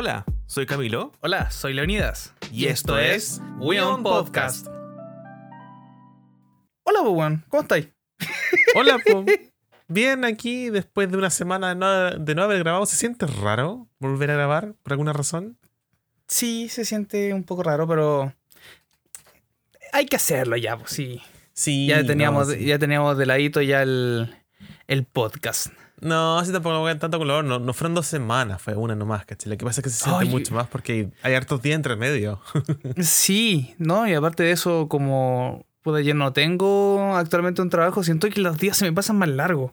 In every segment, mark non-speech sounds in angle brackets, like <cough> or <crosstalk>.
Hola, soy Camilo. Hola, soy Leonidas. Y esto es We On Podcast. Hola, Bowen, ¿cómo estáis? Hola, <laughs> po. Bien, aquí después de una semana de no, de no haber grabado, ¿se siente raro volver a grabar por alguna razón? Sí, se siente un poco raro, pero hay que hacerlo ya, pues sí. Sí. Ya teníamos, no, sí. ya teníamos de ladito ya el, el podcast. No, así tampoco me tanto color. No, no fueron dos semanas, fue una nomás, ¿cachai? Lo que pasa es que se siente Ay. mucho más porque hay hartos días entre medio. <laughs> Sí, ¿no? Y aparte de eso, como puta, yo no tengo actualmente un trabajo, siento que los días se me pasan más largos.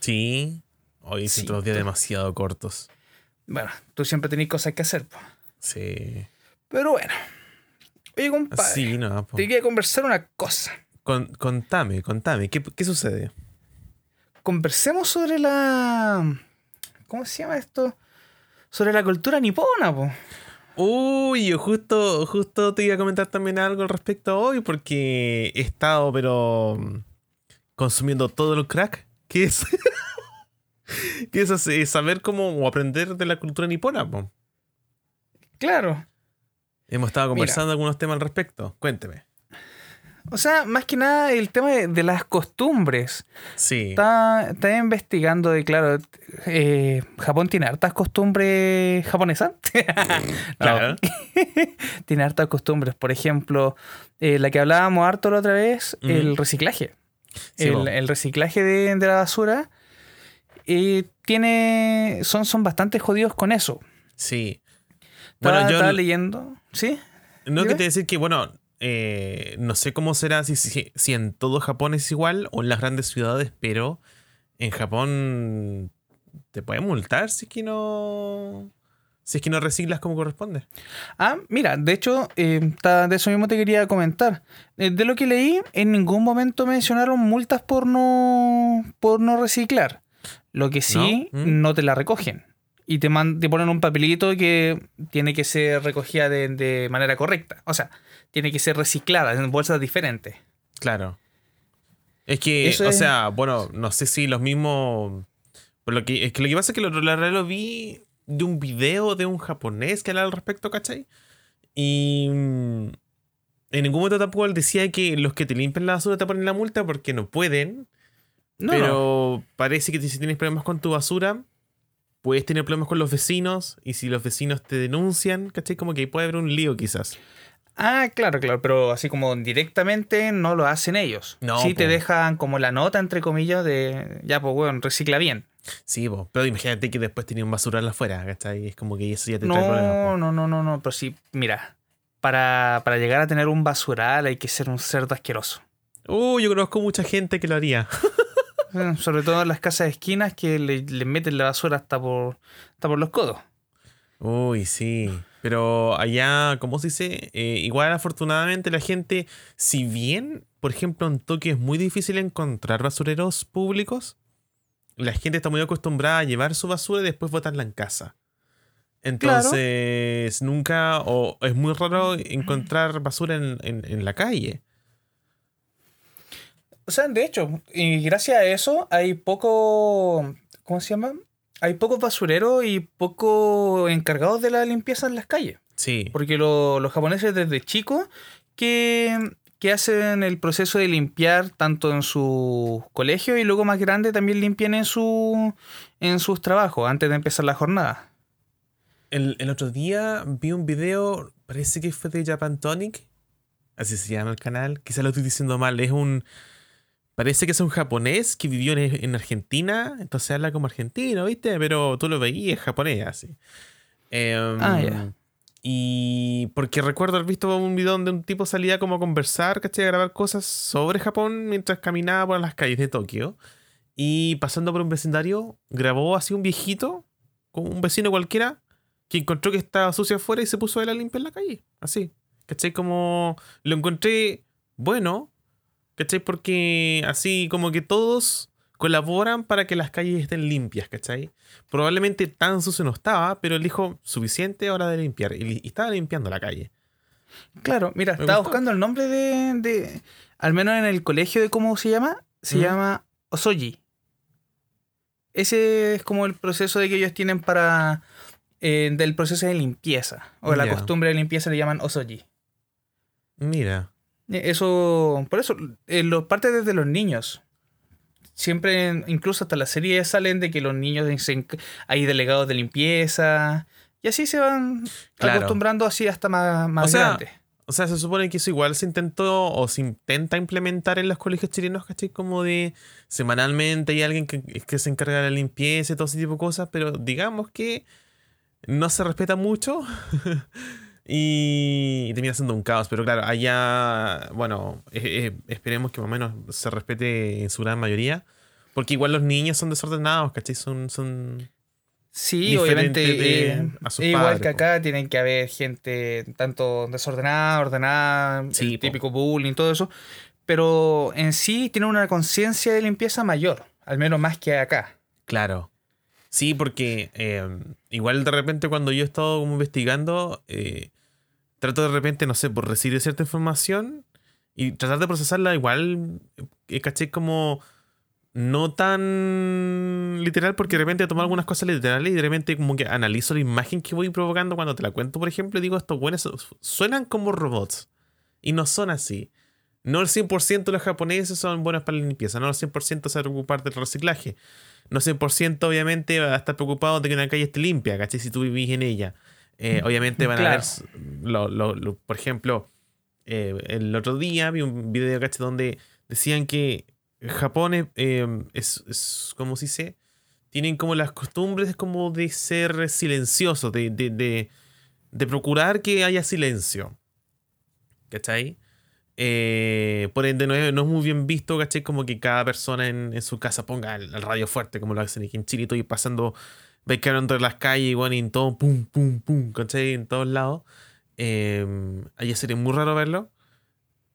Sí. Hoy Sí, siento los días demasiado cortos. Bueno, tú siempre tenés cosas que hacer, pues. Sí. Pero bueno. Oye, compadre, Sí, no. po. te quería conversar una cosa. Con- contame, contame, ¿qué, qué sucede? Conversemos sobre la. ¿Cómo se llama esto? Sobre la cultura nipona, po. Uy, yo justo, justo te iba a comentar también algo al respecto hoy porque he estado, pero consumiendo todo el crack que es, <laughs> que es así, saber cómo o aprender de la cultura nipona. po. Claro. Hemos estado Mira. conversando algunos temas al respecto. Cuénteme. O sea, más que nada el tema de, de las costumbres. Sí. Está, está investigando y claro, eh, Japón tiene hartas costumbres japonesas. <laughs> Claro. <laughs> tiene hartas costumbres. Por ejemplo, eh, la que hablábamos harto la otra vez, el reciclaje. Sí, el, el reciclaje de, de la basura. eh, tiene. Son, son bastante jodidos con eso. Sí. Bueno, yo estaba leyendo. ¿Sí? no que te decir que, bueno, eh, no sé cómo será si, si, si en todo Japón es igual o en las grandes ciudades, pero en Japón te pueden multar si es que no. Si es que no reciclas como corresponde. Ah, mira, de hecho, eh, de eso mismo te quería comentar. Eh, de lo que leí, en ningún momento mencionaron multas por no, por no reciclar. Lo que sí, ¿No? no, ¿Mm? te la recogen. Y te, man- te ponen un papelito que tiene que ser recogida de, de manera correcta. O sea, tiene que ser reciclada en bolsas diferentes. Claro. Es que, Eso o es- sea, bueno, no sé si los mismos. Por lo que, es que lo que pasa es que lo, la verdad lo vi de un video de un japonés que hablaba al respecto, ¿cachai? Y mm, en ningún momento tampoco él decía que los que te limpian la basura te ponen la multa porque no pueden. No, pero parece que si tienes problemas con tu basura, puedes tener problemas con los vecinos. Y si los vecinos te denuncian, ¿cachai? Como que puede haber un lío quizás. Ah, claro, claro, pero así como directamente no lo hacen ellos. No, sí te dejan como la nota, entre comillas, de ya, pues, bueno, recicla bien. Sí, po. pero imagínate que después tenía un basural afuera, ¿cachai? Es como que eso ya te trae problemas. No, po. no, no, no, no, pero sí, mira, para, para llegar a tener un basural hay que ser un cerdo asqueroso. Uh, yo conozco mucha gente que lo haría. <laughs> Eh, Sobre todo en las casas de esquinas que le, le meten la basura hasta por, hasta por los codos. Uy, sí. Pero allá, ¿cómo se dice? Eh, igual afortunadamente la gente, si bien, por ejemplo, en Tokio es muy difícil encontrar basureros públicos, la gente está muy acostumbrada a llevar su basura y después botarla en casa. Entonces, nunca, o es muy raro encontrar basura en, en- en la calle. O sea, de hecho, y gracias a eso hay poco, ¿cómo se llama? Hay pocos basureros y poco encargados de la limpieza en las calles. Sí. Porque lo- los japoneses desde chicos que, que hacen el proceso de limpiar tanto en su colegio y luego más grande también limpian en, su, en sus trabajos antes de empezar la jornada. El, el otro día vi un video, parece que fue de Japan Tonic, así se llama el canal, quizá lo estoy diciendo mal, es un... Parece que es un japonés que vivió en, en Argentina, entonces habla como argentino, ¿viste? Pero tú lo veías japonés, así. Em, Ah, ya. Y porque recuerdo haber visto un video donde un tipo salía como a conversar, ¿cachai? A grabar cosas sobre Japón mientras caminaba por las calles de Tokio. Y pasando por un vecindario, grabó así un viejito, como un vecino cualquiera, que encontró que estaba sucio afuera y se puso él a limpiar la calle. Así. ¿Cachai? Como lo encontré bueno. ¿Cachai? Porque así como que todos colaboran para que las calles estén limpias, ¿cachai? Probablemente tan sucio no estaba, pero él dijo suficiente hora de limpiar. Y, estaba limpiando la calle. Claro, mira, Me estaba gustó. buscando el nombre de, de- Al menos en el colegio de cómo se llama. Se llama Osoji. Ese es como el proceso de que ellos tienen para eh, del proceso de limpieza. O la costumbre de limpieza le llaman osoji. Mira. Eso, por eso, eh, lo parte desde los niños. Siempre, incluso hasta las series salen de que los niños se hay delegados de limpieza. Y así se van Claro. acostumbrando así hasta más, más O sea, grande. O sea, se supone que eso igual se intentó o se intenta implementar en los colegios chilenos, ¿cachai? Como de semanalmente hay alguien que, que se encarga de la limpieza y todo ese tipo de cosas, pero digamos que no se respeta mucho <laughs> y, y termina siendo un caos. Pero claro, allá, bueno, eh, eh, esperemos que más o menos se respete en su gran mayoría, porque igual los niños son desordenados, ¿cachai? Son... son Sí, obviamente. de- eh, a sus igual padres, que po. acá tienen que haber gente tanto desordenada, ordenada, Sí, el po. típico bullying, todo eso. Pero en sí tienen una conciencia de limpieza mayor, al menos más que acá. Claro. Sí, porque eh, igual de repente cuando yo he estado como investigando, eh, trato de repente, no sé, por recibir cierta información y tratar de procesarla igual, eh, caché como no tan literal, porque de repente tomo algunas cosas literales y de repente como que analizo la imagen que voy provocando cuando te la cuento, por ejemplo, y digo, estos buenos suenan como robots y no son así. No el 100% de los japoneses son buenos para la limpieza, no el 100% se va del reciclaje. No 100% obviamente va a estar preocupado de que una calle esté limpia, ¿cachai? Si tú vivís en ella. Eh, obviamente van a ver, s- lo- lo- lo- por ejemplo, eh, el otro día vi un video, ¿cachai? Donde decían que Japón es, eh, es, es como se dice, tienen como las costumbres como de ser silenciosos, de, de, de, de procurar que haya silencio. ¿Cachai? Eh, por ende, no es, no es muy bien visto, ¿cachai? Como que cada persona en, en su casa ponga el, el radio fuerte, como lo hacen aquí en Chile, y pasando, veis que entre las calles, igual, y en todo, pum, pum, pum, ¿cachai? En todos lados. Eh, allá sería muy raro verlo,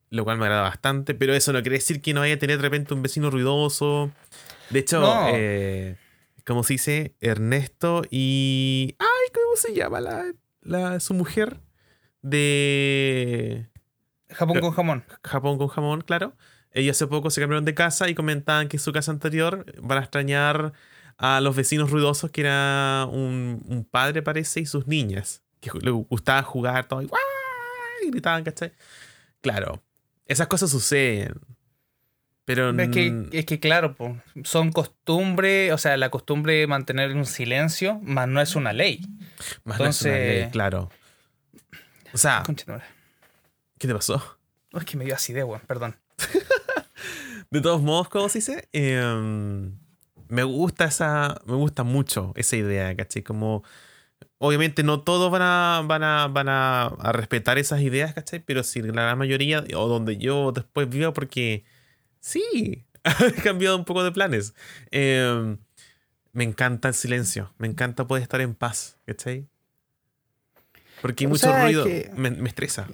lo cual me agrada bastante, pero eso no quiere decir que no vaya a tener de repente un vecino ruidoso. De hecho, No. eh, ¿cómo se dice? Ernesto y. ¡Ay! ¿Cómo se llama la, la, su mujer? De. Japón con jamón. Japón con jamón, claro. Ellos hace poco se cambiaron de casa y comentaban que en su casa anterior van a extrañar a los vecinos ruidosos, que era un, un padre, parece, y sus niñas, que le gustaba jugar todo y, ¡guau! y gritaban, ¿cachai? Claro, esas cosas suceden. Pero Es que, es que claro, po, son costumbres, o sea, la costumbre de mantener un silencio, más no es una ley. más no es una ley, claro. O sea. ¿qué te pasó? Es que me dio acidez, weón, perdón. <laughs> De todos modos, ¿cómo se dice? Em, me gusta esa. Me gusta mucho esa idea, ¿cachai? Como. Obviamente no todos van a, van a, van a, a respetar esas ideas, ¿cachai? Pero sí, la gran mayoría, o donde yo después vivo, porque sí, <laughs> he cambiado un poco de planes. Em, me encanta el silencio, me encanta poder estar en paz, ¿cachai? Porque hay mucho sea, es ruido, que- me, me estresa.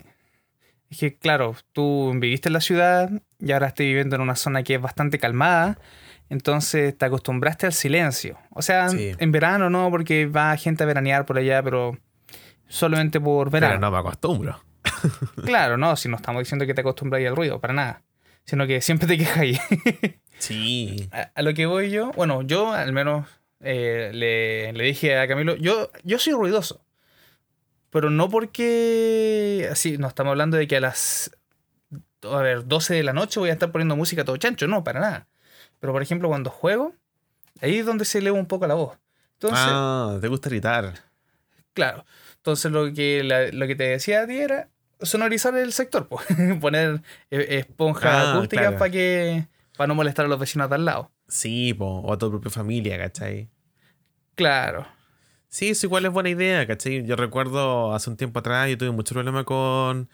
Es que, claro, tú viviste en la ciudad y ahora estoy viviendo en una zona que es bastante calmada, entonces te acostumbraste al silencio. O sea, Sí. en verano no, porque va gente a veranear por allá, pero solamente por verano. Pero no me acostumbro. <laughs> Claro, no, si no estamos diciendo que te acostumbras al ruido, para nada. Sino que siempre te quejas ahí. <laughs> Sí. a, a lo que voy yo, bueno, yo al menos eh, le, le dije a Camilo, yo, yo soy ruidoso. Pero no porque, así, no estamos hablando de que a las, a ver, 12 de la noche voy a estar poniendo música todo chancho, no, para nada. Pero por ejemplo, cuando juego, ahí es donde se eleva un poco la voz. Entonces, ah, te gusta gritar. claro, entonces lo que, la- lo que te decía a ti era sonorizar el sector, pues, <laughs> poner eh, esponjas Ah, acústicas claro. para que, para no molestar a los vecinos de al lado. Sí, po, o a tu propia familia, ¿cachai? Claro. Sí, eso igual es buena idea, ¿cachai? Yo recuerdo hace un tiempo atrás, yo tuve mucho problema con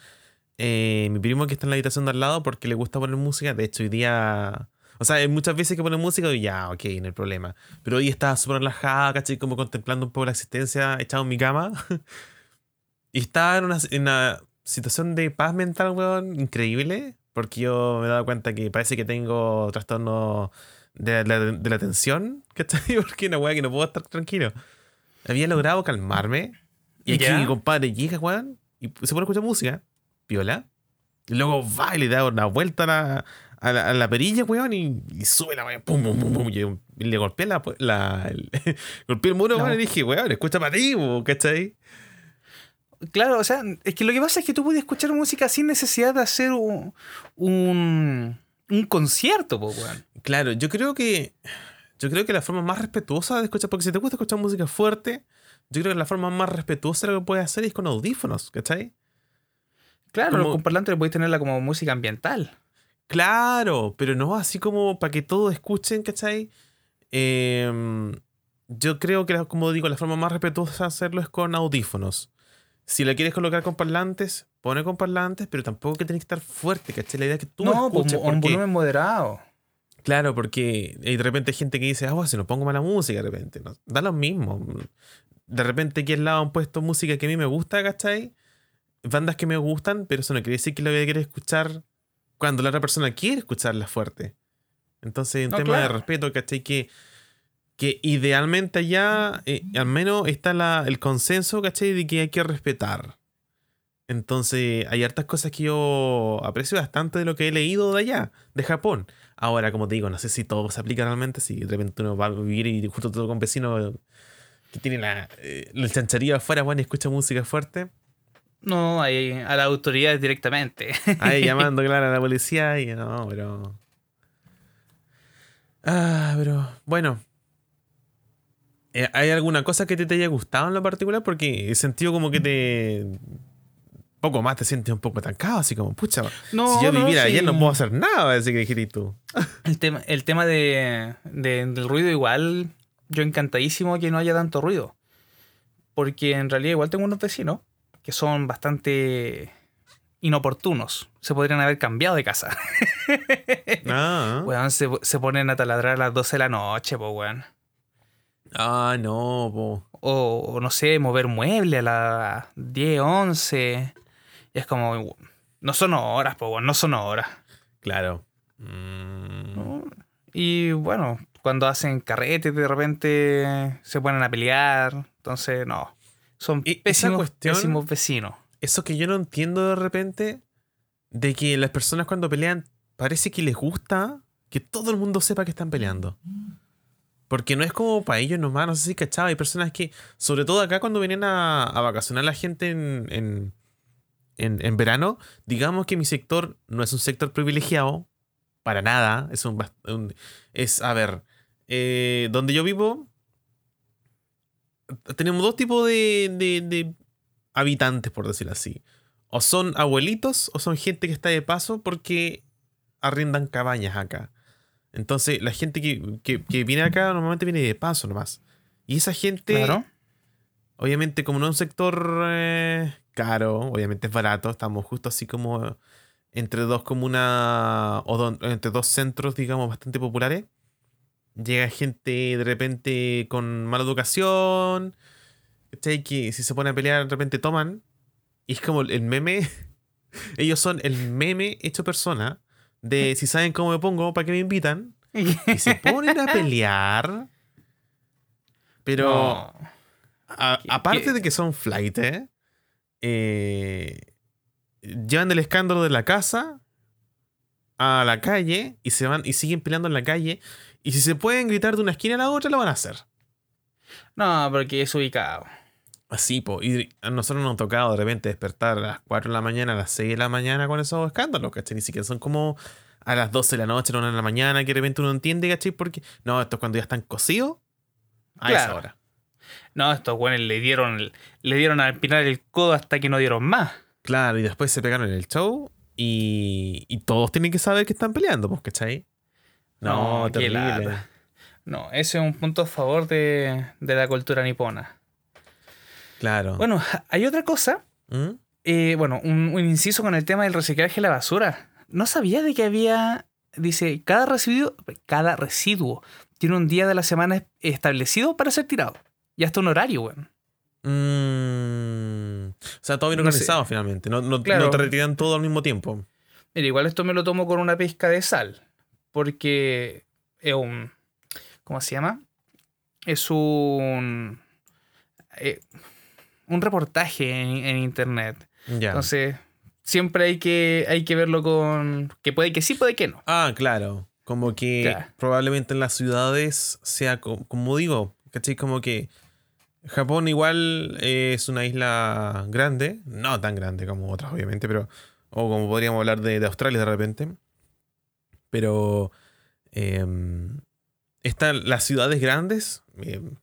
eh, mi primo que está en la habitación de al lado porque le gusta poner música. De hecho, hoy día... O sea, hay muchas veces que pone música y ya, ok, no hay problema. Pero hoy estaba súper relajada, ¿cachai? Como contemplando un poco la existencia, echado en mi cama. <laughs> y estaba en una, en una situación de paz mental, weón, increíble. Porque yo me he dado cuenta que parece que tengo trastorno de la, de la atención, <laughs> ¿cachai? Porque una weá que no puedo estar tranquilo. Había logrado calmarme. Y aquí mi compadre llega, weón, y se pone a escuchar música, viola. Y luego va y le da una vuelta a la, a la, a la perilla, weón, y, y sube la weón, pum, pum, pum, pum, y, le golpeé la, la el, <laughs> golpeé el muro, No. weón, y dije, weón, escucha para ti, weón, ¿cachai? Claro, o sea, es que lo que pasa es que tú puedes escuchar música sin necesidad de hacer un, un, un concierto, po, weón. Claro, yo creo que. Yo creo que la forma más respetuosa de escuchar. Porque si te gusta escuchar música fuerte, yo creo que la forma más respetuosa de lo que puedes hacer es con audífonos, ¿cachai? Claro, Como- los parlantes podéis tenerla como música ambiental. Claro, pero no así como para que todos escuchen, ¿cachai? Em, yo creo que, la- como digo, la forma más respetuosa de hacerlo es con audífonos. Si la quieres colocar con parlantes, pone con parlantes, pero tampoco que tenés que estar fuerte, ¿cachai? La idea es que tú no, pues, escuches. un porque- volumen moderado. Claro, porque hay de repente hay gente que dice, ah, bueno, si no pongo mala música de repente. No, da lo mismo. De repente aquí al lado han puesto música que a mí me gusta, ¿cachai? Bandas que me gustan, pero eso no quiere decir que lo voy a querer escuchar cuando la otra persona quiere escucharla fuerte. Entonces, un No, tema de claro. respeto, ¿cachai? Que, que idealmente allá, eh, al menos está la, el consenso, ¿cachai? De que hay que respetar. Entonces, hay hartas cosas que yo aprecio bastante de lo que he leído de allá, de Japón. Ahora, como te digo, no sé si todo se aplica realmente, si de repente uno va a vivir y justo todo con vecino que tiene la, eh, la chancharía afuera, bueno, y escucha música fuerte. No, ahí a las autoridades directamente. <laughs> Ahí llamando, <laughs> claro, a la policía y no, pero... Ah, pero bueno. Eh, ¿Hay alguna cosa que te, te haya gustado en lo particular? Porque he sentido como que te... Poco más te sientes un poco estancado, así como, pucha, No, si yo no, viviera sí. ayer no puedo hacer nada, así que dijiste tú. El tema, el tema de, de- del ruido igual, yo encantadísimo que no haya tanto ruido. Porque en realidad igual tengo unos vecinos que son bastante inoportunos. Se podrían haber cambiado de casa. <laughs> Ah, Weón, se, se ponen a taladrar a las 12 de la noche, po, weón. ah no, po. O, no sé, mover muebles a las 10, 11. Y es como, no son horas, po, weón, no son horas. Claro. Mm, ¿no? Y bueno, cuando hacen carretes de repente se ponen a pelear. Entonces, no. Son Y pésimos, cuestión- pésimos vecinos. Eso que yo no entiendo de repente, de que las personas cuando pelean parece que les gusta que todo el mundo sepa que están peleando. Porque no es como para ellos nomás, no sé si cachaba, hay personas que, sobre todo acá cuando vienen a, a vacacionar la gente en, en, en- en verano, digamos que mi sector no es un sector privilegiado, para nada, es un- es, a ver, eh, donde yo vivo, tenemos dos tipos de, de- de habitantes, por decirlo así. O son abuelitos o son gente que está de paso porque arriendan cabañas acá. Entonces, la gente que, que- que viene acá normalmente viene de paso nomás. Y esa gente, Claro. obviamente, como no es un sector eh, caro, obviamente es barato, estamos justo así como entre dos comunas o don- entre dos centros, digamos, bastante populares. Llega gente de repente con mala educación, ¿cachai? Que si se pone a pelear, de repente toman. Y es como el meme. <laughs> Ellos son el meme hecho persona de si saben cómo me pongo, para que me invitan. Y se ponen a pelear. Pero No. a- ¿Qué- aparte qué? de que son flight, eh, llevan el escándalo de la casa a la calle y se van y siguen peleando en la calle. Y si se pueden gritar de una esquina a la otra, lo van a hacer. No, porque es ubicado. Así, po. Y a nosotros nos ha tocado de repente despertar a las 4 de la mañana, a las 6 de la mañana con esos escándalos, ¿cachai? Ni siquiera son como a las 12 de la noche, a la 1 de la mañana, que de repente uno entiende, ¿cachai? Porque, no, esto es cuando ya están cocidos a esa hora. No, estos güeyes le dieron, le dieron al pinar el codo hasta que no dieron más. Claro, y después se pegaron en el show y, y todos tienen que saber que están peleando, pues, ¿cachai? No, No, terrible. No, ese es un punto a favor de, de la cultura nipona. Claro. Bueno, hay otra cosa. ¿Mm? eh, bueno, un, un inciso con el tema del reciclaje de la basura. No sabía de que había. Dice, cada residuo, cada residuo tiene un día de la semana establecido para ser tirado. Y hasta un horario, weón. Mm. O sea, todo bien No sé. organizado finalmente. No, no, Claro. no te retiran todo al mismo tiempo. Mira, igual esto me lo tomo con una pizca de sal. Porque es un. ¿Cómo se llama? Es un. eh, un reportaje en, en internet. Entonces, siempre hay que, hay que verlo con. que puede que sí, puede que no. Ah, claro. Como que Claro. probablemente en las ciudades sea, co- como digo, ¿cachai? Como que Japón igual es una isla grande, no tan grande como otras obviamente, pero o como podríamos hablar de, de Australia de repente, pero em, están las ciudades grandes, em,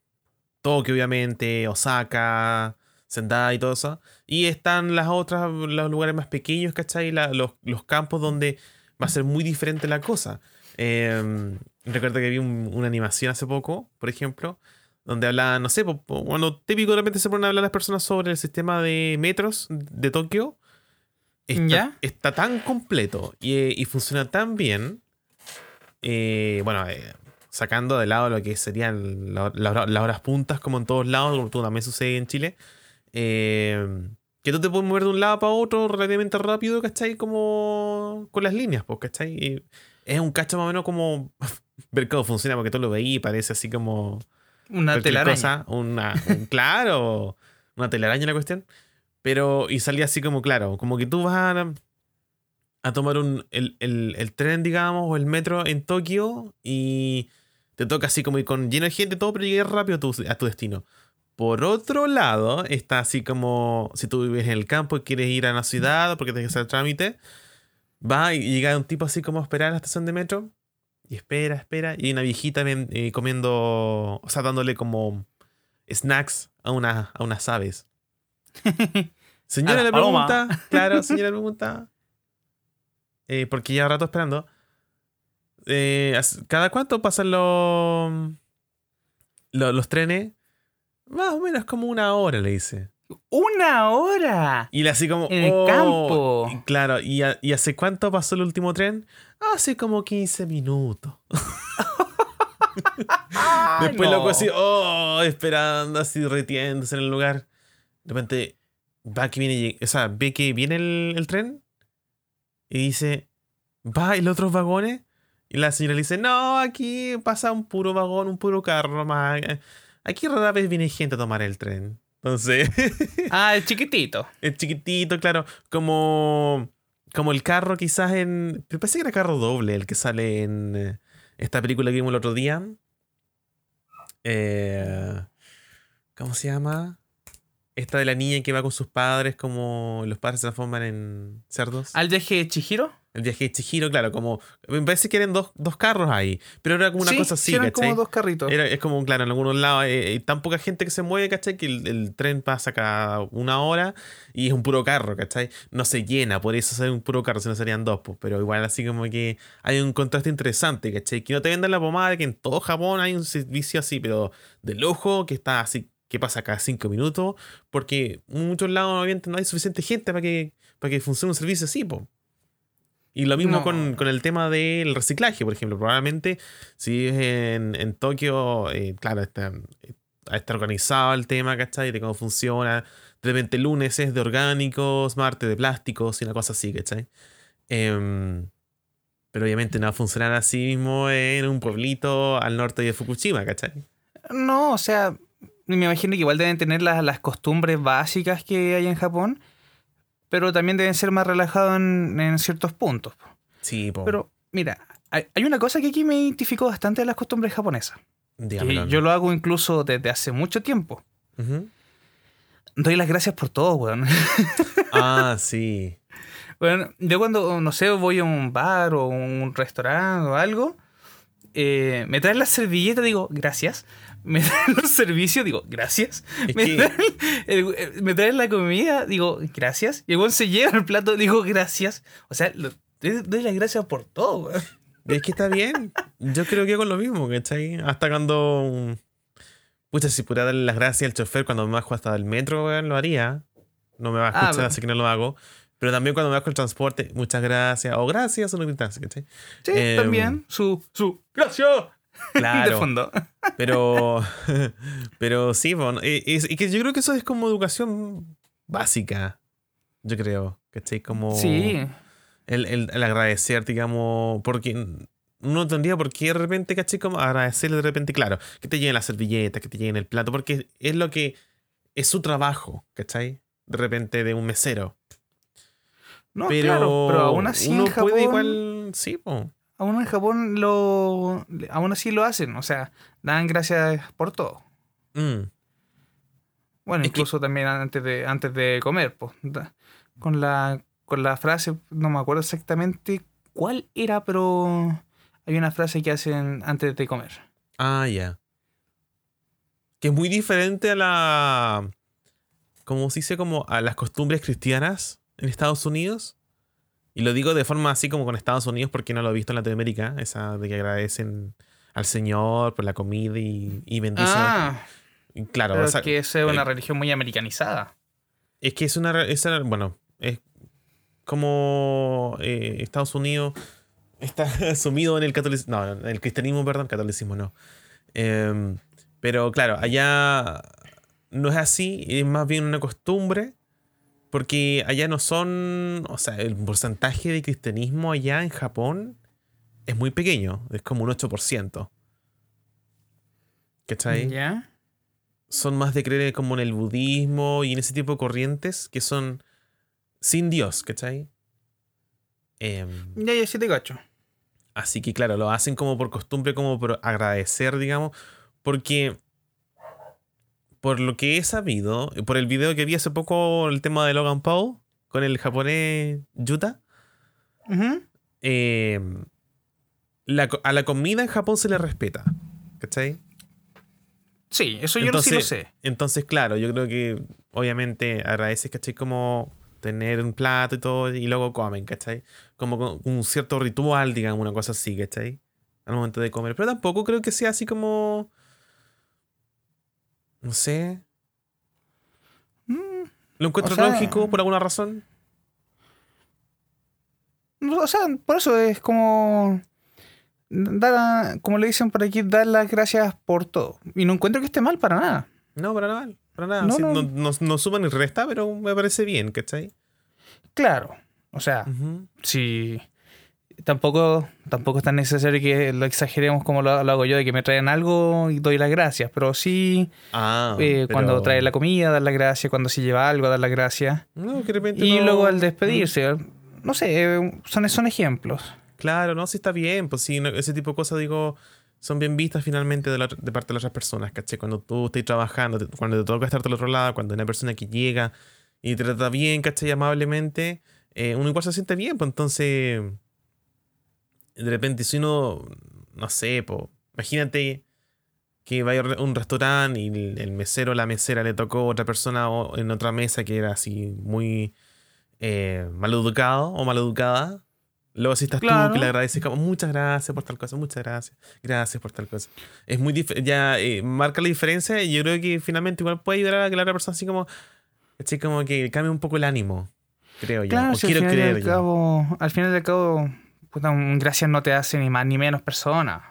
Tokio obviamente, Osaka, Sendai y todo eso, y están las otras, los lugares más pequeños, ¿cachai? La- los, los campos donde va a ser muy diferente la cosa. Eh, recuerdo que vi un- una animación hace poco, por ejemplo, donde hablaban, no sé, bueno, típico de repente se ponen a hablar las personas sobre el sistema de metros de Tokio. Está, ¿Ya? está tan completo y, y funciona tan bien. eh, bueno, eh, sacando de lado lo que serían la- la- las horas puntas, como en todos lados, como tú también sucede en Chile. eh, que tú te puedes mover de un lado para otro relativamente rápido, ¿cachai? Como con las líneas, pues, ¿cachai? Y es un cacho más o menos como <laughs> ver cómo funciona, porque tú lo veís y parece así como Una telaraña. cosa, una, un- claro, una telaraña la cuestión. Pero, y salía así como, claro, como que tú vas a, tomar un, el, el- el tren, digamos, o el metro en Tokio y te toca así como ir con lleno de gente, todo, pero llegas rápido a tu, a tu destino. Por otro lado, está así como si tú vives en el campo y quieres ir a una ciudad porque tienes que hacer trámite, va y llega un tipo así como a esperar a la estación de metro y espera, espera, y una viejita eh, comiendo, o sea, dándole como snacks a, una, a unas aves. <laughs> Señora la paloma. pregunta, <laughs> claro, <laughs> señora le pregunta, eh, porque lleva rato esperando, eh, ¿cada cuánto pasan los, los, los trenes? Más o menos como una hora, le dice. ¡Una hora! Y le así como. En el "Oh", campo. y Claro, ¿y, a- ¿y hace cuánto pasó el último tren? Hace como 15 minutos. Después no. loco así, oh, esperando, así retiéndose en el lugar. De repente va que viene, o sea, ve que viene el, el tren y dice, va, ¿y los otros vagones? Y la señora le dice, no, aquí pasa un puro vagón, un puro carro nomás. Aquí rara vez viene gente a tomar el tren. Entonces, <laughs> Ah, el chiquitito. es chiquitito, claro, como, como el carro quizás en... Me parece que era carro doble el que sale en eh, esta película que vimos el otro día. Eh, ¿Cómo se llama? Esta de la niña que va con sus padres, como los padres se transforman en cerdos. ¿Al viaje de Chihiro? El viaje de Chihiro, claro, como. Me parece que eran dos, dos carros ahí. Pero era como una Sí, cosa así, sí, eran ¿cachai? como dos carritos. Era- es como, claro, en algunos lados eh, hay tan poca gente que se mueve, ¿cachai? Que el, el tren pasa cada una hora y es un puro carro, ¿cachai? No se llena, por eso ser un puro carro, si no serían dos, pues. Pero igual así como que hay un contraste interesante, ¿cachai? Que no te vendan la pomada de que en todo Japón hay un servicio así, pero de lujo, que está así, que pasa cada cinco minutos, porque en muchos lados obviamente no hay suficiente gente para que, para que funcione un servicio así, pues. Y lo mismo No. con, con el tema del reciclaje, por ejemplo. Probablemente si es en, en Tokio, eh, claro, está, está organizado el tema, ¿cachai? De cómo funciona. De repente lunes es de orgánicos, martes de plásticos y una cosa así, ¿cachai? Em, pero obviamente no va a funcionar así mismo en un pueblito al norte de Fukushima, ¿cachai? No, o sea, me imagino que igual deben tener las, las costumbres básicas que hay en Japón, pero también deben ser más relajados en, en ciertos puntos. Sí, po. Pero, mira, hay, hay una cosa que aquí me identificó bastante de las costumbres japonesas. Dígamelo. yo lo hago incluso desde hace mucho tiempo. Doy las gracias por todo, weón. <laughs> Ah, sí. Bueno, yo cuando, no sé, voy a un bar o un restaurante o algo, eh, me traen la servilleta, digo, gracias. Me <laughs> traen los servicios, digo, gracias. Me, traen, el- el- me traen la comida, digo, gracias. Y luego se lleva el plato, digo, gracias. O sea, lo- doy las gracias por todo. Es que está bien. Yo creo que con lo mismo, ¿cachai? Hasta cuando. Pucha, si pudiera darle las gracias al chofer cuando me bajo hasta el metro, lo haría. No me va a Ah, escuchar, bueno. así que no lo hago. Pero también cuando me bajo el transporte, muchas gracias. O gracias, o no gritas, ¿cachai? Sí, Em, también. Su, su, gracias. <laughs> De Claro. fondo. <laughs> Pero. <laughs> pero sí, bueno, y que yo creo que eso es como educación básica. Yo creo, ¿cachai? Como. Sí. el, el- el agradecer, digamos, porque no tendría por qué de repente, caché, como agradecerle de repente, claro, que te lleguen la servilleta, que te lleguen el plato, porque es lo que es su trabajo, ¿cachai? De repente de un mesero. No, pero, claro, pero aún así uno en Japón, puede igual. Sí, po. Aún en Japón lo, aún así lo hacen, o sea, dan gracias por todo. Mm. Bueno, Es que- incluso también antes de, antes de comer, pues. Con la, con la frase, no me acuerdo exactamente cuál era, pero hay una frase que hacen antes de comer. Ah, ya. Que es muy diferente a la. Como se dice, como a las costumbres cristianas en Estados Unidos. Y lo digo de forma así como con Estados Unidos porque no lo he visto en Latinoamérica. Esa de que agradecen al Señor por la comida y, y bendicen. Ah, Y claro, pero o sea, es que es una eh, religión muy americanizada. Es que es una. esa- bueno, es como eh, Estados Unidos está <laughs> sumido en el catolicismo. No, en el cristianismo, perdón, catolicismo no. Em, pero claro, allá no es así, es más bien una costumbre. Porque allá no son. O sea, el porcentaje de cristianismo allá en Japón es muy pequeño, es como un 8%. ¿Cachai? ¿Ya? son más de creer como en el budismo y en ese tipo de corrientes que son sin Dios, ¿cachai? Em, Ya, ya, sí te cacho. así que claro, lo hacen como por costumbre, como por agradecer, digamos, porque por lo que he sabido, por el video que vi hace poco, el tema de Logan Paul con el japonés Yuta, em, la a la comida en Japón se le respeta, ¿cachai? Sí, eso yo no sí lo Entonces- sé. Entonces, claro, yo creo que obviamente agradeces, ¿cachai? Como tener un plato y todo y luego comen, ¿cachai? Como un cierto ritual, digamos, una cosa así, ¿cachai? Al momento de comer. Pero tampoco creo que sea así como... No sé. Mm, Lo encuentro O sea- lógico por alguna razón. O sea, por eso es como. Dar, como le dicen por aquí, dar las gracias por todo. Y no encuentro que esté mal para nada. No, para nada. Para nada. No, Sí, no. no, no- suma ni resta, pero me parece bien, ¿cachai? Claro. O sea, si tampoco, tampoco es tan necesario que lo exageremos como lo, lo hago yo, de que me traen algo y doy las gracias. Pero sí, Ah, eh, pero- cuando trae la comida, dar las gracias. Cuando se lleva algo, dar las gracias. No, que de repente Y no- luego al despedirse, no sé, son, son ejemplos. Claro, no, sí está bien, pues sí, no- ese tipo de cosas, digo, son bien vistas finalmente de, la- de parte de las otras personas, ¿cachai? Cuando tú estás trabajando, te- cuando te toca estar del otro lado, cuando hay una persona que llega y te trata bien, ¿cachai? Amablemente, eh, uno igual se siente bien, pues entonces, de repente, si uno, no sé, pues, imagínate que vaya a un restaurante y el, mesero o la mesera le tocó a otra persona en otra mesa que era así muy eh, maleducado o maleducada. Luego si estás Claro. tú que le agradeces como muchas gracias por tal cosa, muchas gracias, gracias por tal cosa. Es muy dif- ya eh, marca la diferencia y yo creo que finalmente igual puede ayudar a que la otra persona así como, ¿cachai? como que cambie un poco el ánimo, creo yo. Claro, o si al quiero final, y creer al yo. cabo, al final y al cabo, puta, un gracias no te hace ni más ni menos persona.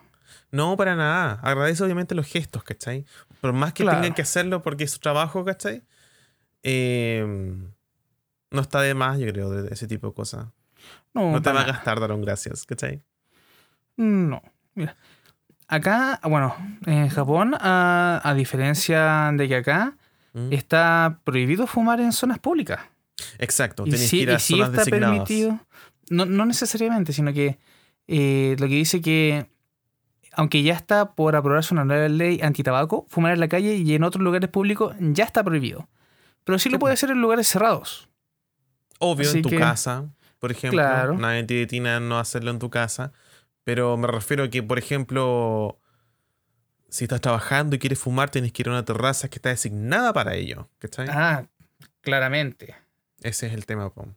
No, para nada. Agradece obviamente los gestos, ¿cachai? Por más que Claro. tengan que hacerlo porque es su trabajo, ¿cachai? Eh, no está de más, yo creo, de ese tipo de cosas. No, No te va a gastar dar un gracias, ¿cachai? No. Mira. Acá, bueno, en Japón, a, a diferencia de que acá, Mm. está prohibido fumar en zonas públicas. Exacto, tenés sí, que ir a zonas está designadas. permitido. No, no necesariamente, sino que eh, lo que dice que, aunque ya está por aprobarse una nueva ley antitabaco, fumar en la calle y en otros lugares públicos ya está prohibido. Pero sí lo puede hacer en lugares cerrados. Obvio, Así en tu que- casa, por ejemplo. Claro. Nadie te detiene a no hacerlo en tu casa. Pero me refiero a que, por ejemplo, si estás trabajando y quieres fumar, tienes que ir a una terraza que está designada para ello. ¿Cachai? Ah, claramente. Ese es el tema, po.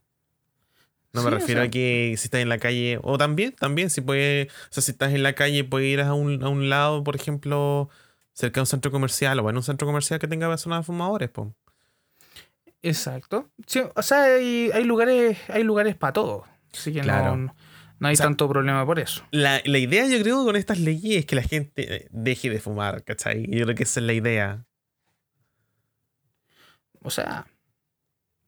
No Sí, me o refiero sea- a que si estás en la calle, o también, también, si puede, o sea, si estás en la calle, puedes ir a un, a un lado, por ejemplo, cerca de un centro comercial o en un centro comercial que tenga de fumadores, po. Exacto. Sí, o sea, hay, hay lugares, hay lugares para todo. Así que Claro. no, no hay O sea- tanto problema por eso. La, la idea, yo creo, con estas leyes es que la gente eh, deje de fumar, ¿cachai? Yo creo que esa es la idea. O sea,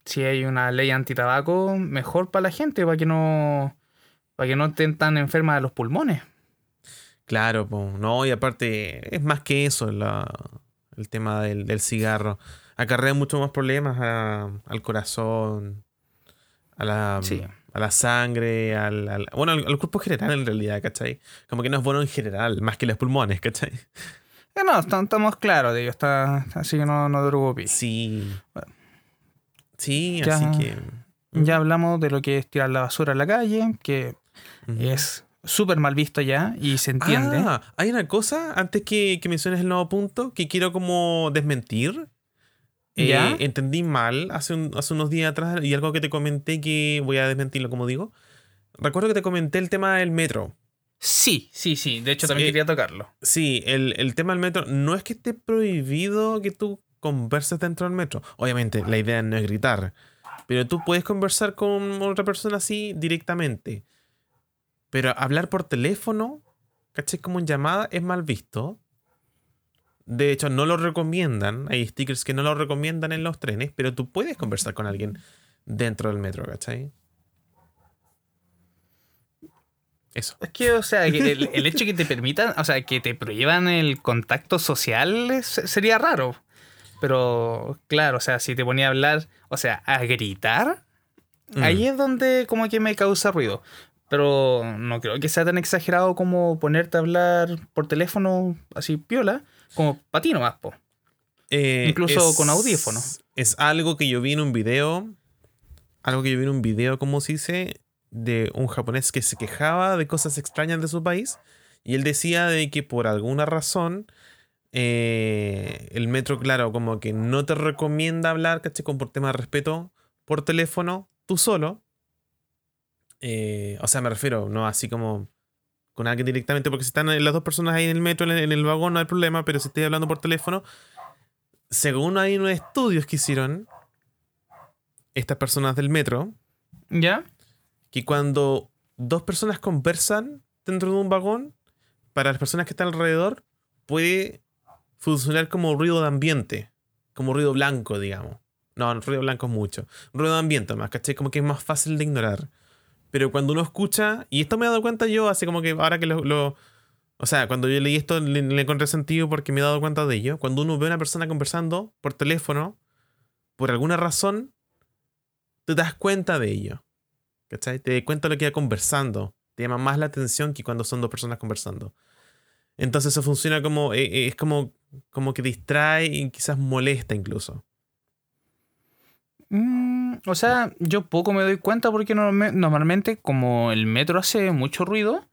si hay una ley antitabaco, mejor para la gente, para que no, para que no estén tan enfermas de los pulmones. Claro, po. no, y aparte, es más que eso la- el tema del, del cigarro. Acarrea mucho más problemas a- al corazón, a la, Sí. a la sangre, al, al- bueno, al, al cuerpo general en realidad, ¿cachai? Como que no es bueno en general, más que los pulmones, ¿cachai? Eh, no, est- estamos claros de ello, está, así que no, no te preocupes. Sí. Bueno. Sí, Ya. así que... Ya hablamos de lo que es tirar la basura a la calle, que es súper mal visto ya y se entiende. Ah, hay una cosa, antes que, que menciones el nuevo punto, que quiero como desmentir. Eh, ¿Ya? entendí mal hace, un- hace unos días atrás y algo que te comenté que voy a desmentirlo como digo. Recuerdo que te comenté el tema del metro. Sí, sí, sí. De hecho, también quería tocarlo. Sí, el, el tema del metro no es que esté prohibido que tú converses dentro del metro. Obviamente, la idea no es gritar. Pero tú puedes conversar con otra persona así directamente. Pero hablar por teléfono, ¿cachai? Como en llamada, es mal visto. De hecho, no lo recomiendan. Hay stickers que no lo recomiendan en los trenes, pero tú puedes conversar con alguien dentro del metro, ¿cachai? Eso. Es que, o sea, el, el hecho que te permitan, o sea, que te prohíban el contacto social sería raro. Pero, claro, o sea, si te ponía a hablar, o sea, a gritar, Mm. ahí es donde como que me causa ruido. Pero no creo que sea tan exagerado como ponerte a hablar por teléfono así piola, como para ti nomás, po. Eh, Incluso con audífono. Es algo que yo vi en un video. Algo que yo vi en un video, como se dice, de un japonés que se quejaba de cosas extrañas de su país. Y él decía de que por alguna razón eh, el metro, claro, como que no te recomienda hablar, ¿cachai? Con por tema de respeto por teléfono, tú solo. Eh, o sea, me refiero, no así como con alguien directamente, porque si están las dos personas ahí en el metro, en el, en el vagón, no hay problema, pero si estoy hablando por teléfono, según hay unos estudios que hicieron estas personas del metro, ¿Ya? que cuando dos personas conversan dentro de un vagón, para las personas que están alrededor, puede funcionar como ruido de ambiente, como ruido blanco, digamos. No, ruido blanco es mucho. Ruido de ambiente más, ¿cachai? Como que es más fácil de ignorar. Pero cuando uno escucha, y esto me he dado cuenta yo, así como que ahora que lo... lo- o sea, cuando yo leí esto le, le encontré sentido porque me he dado cuenta de ello. Cuando uno ve a una persona conversando por teléfono, por alguna razón, te das cuenta de ello. ¿Cachai? Te das cuenta de lo que va conversando. Te llama más la atención que cuando son dos personas conversando. Entonces eso funciona como... eh, eh, es como, como que distrae y quizás molesta incluso. Mm, o sea, yo poco me doy cuenta porque normalmente, como el metro hace mucho ruido,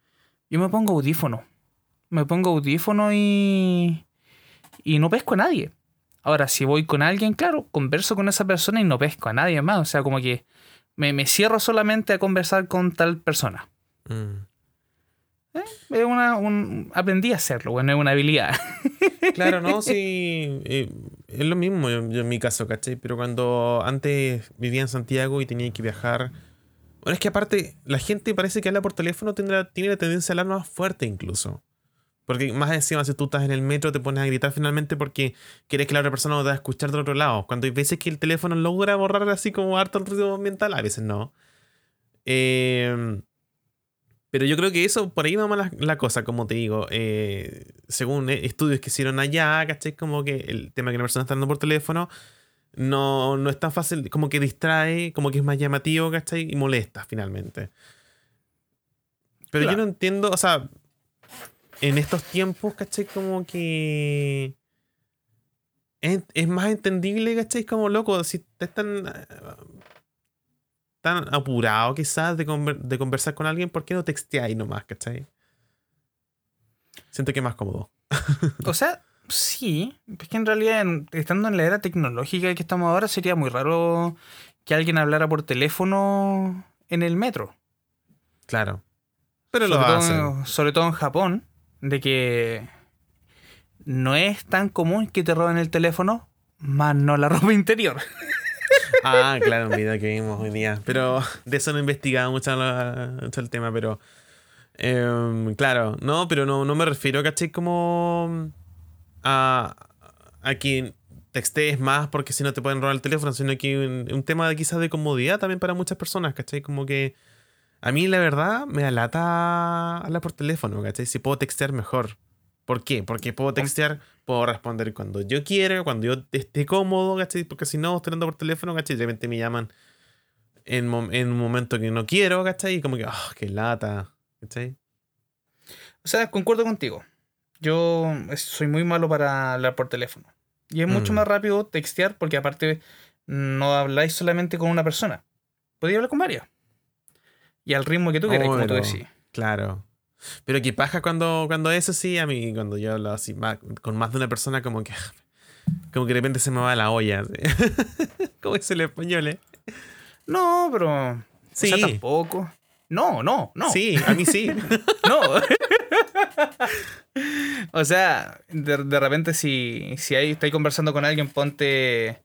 yo me pongo audífono. Me pongo audífono y. y no pesco a nadie. Ahora, si voy con alguien, claro, converso con esa persona y no pesco a nadie más. O sea, como que me, me cierro solamente a conversar con tal persona. Mm. Es una, un- aprendí a hacerlo, bueno, es una habilidad. <laughs> Claro, no, sí. eh, es lo mismo yo, en mi caso, ¿cachai? Pero cuando antes vivía en Santiago y tenía que viajar. Bueno, es que aparte, la gente parece que habla por teléfono la, tiene la tendencia a hablar más fuerte incluso. Porque más encima, si tú estás en el metro, te pones a gritar finalmente porque quieres que la otra persona no te va a escuchar del otro lado. Cuando hay veces que el teléfono logra borrar así como harto el ruido ambiental, a veces no. Eh, pero yo creo que eso, por ahí va más la, la cosa, como te digo. eh, según eh, estudios que hicieron allá, ¿cachai? Como que el tema que una persona está hablando por teléfono no, no es tan fácil, como que distrae, como que es más llamativo, ¿cachai? Y molesta finalmente. Pero yo no entiendo, o sea, en estos tiempos, ¿cachai? Como que... Es, es más entendible, ¿cachai? Como loco, si te están tan apurado quizás de, conver- de conversar con alguien, ¿por qué no texteáis nomás, ¿cachai? Siento que es más cómodo. <laughs> O sea, sí. Es que en realidad, estando en la era tecnológica que estamos ahora, sería muy raro que alguien hablara por teléfono en el metro. Claro. Pero lo sobre, todo, hacen. sobre todo en Japón, de que no es tan común que te roben el teléfono, más no la <laughs> ropa interior. Ah, claro, un video que vimos hoy día. Pero de eso no he investigado mucho, mucho el tema, pero. em, claro, no, pero no, no me refiero, ¿cachai? Como a, a que textees más porque si no te pueden robar el teléfono, sino que un, un tema de quizás de comodidad también para muchas personas, ¿cachai? Como que a mí la verdad me alata hablar por teléfono, ¿cachai? Si puedo textear mejor. ¿Por qué? Porque puedo textear, puedo responder cuando yo quiera, cuando yo esté cómodo, ¿cachai? Porque si no, estoy hablando por teléfono, ¿cachai? De repente me llaman en, un momento que no quiero, ¿cachai? Y como que, ah, qué lata, ¿cachai? O sea, concuerdo contigo. Yo soy muy malo para hablar por teléfono. Y es mucho Mm. más rápido textear porque aparte no habláis solamente con una persona. Podéis hablar con varias. Y al ritmo que tú queráis, como tú decís. Claro. Pero qué paja cuando, cuando eso sí, a mí, cuando yo hablo así más- con más de una persona, como que. <laughs> Como que de repente se me va la olla. así. <laughs> como es el español, ¿eh? No, pero. Sí. O sea, tampoco. No, no, no. Sí, a mí sí. <laughs> No. o sea, de, de repente si, si ahí estáis conversando con alguien, ponte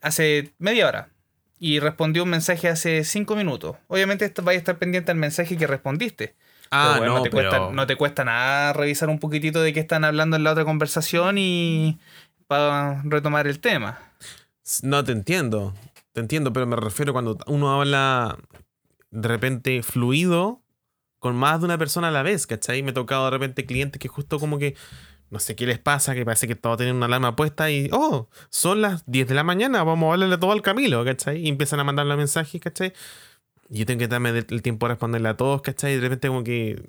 hace media hora y respondió un mensaje hace cinco minutos. Obviamente esto vais a estar pendiente al mensaje que respondiste. Ah, bueno, no, te pero... cuesta, no te cuesta nada revisar un poquitito de qué están hablando en la otra conversación y para retomar el tema. No, te entiendo. Te entiendo, pero me refiero cuando uno habla de repente fluido con más de una persona a la vez, ¿cachai? Me he tocado de repente clientes que justo como que no sé qué les pasa, que parece que todos tienen una alarma puesta y, oh, son las 10 de la mañana, vamos a hablarle todo al Camilo, ¿cachai? Y empiezan a mandarle mensajes, ¿cachai? Yo tengo que darme el tiempo de responderle a todos, ¿cachai? Y de repente como que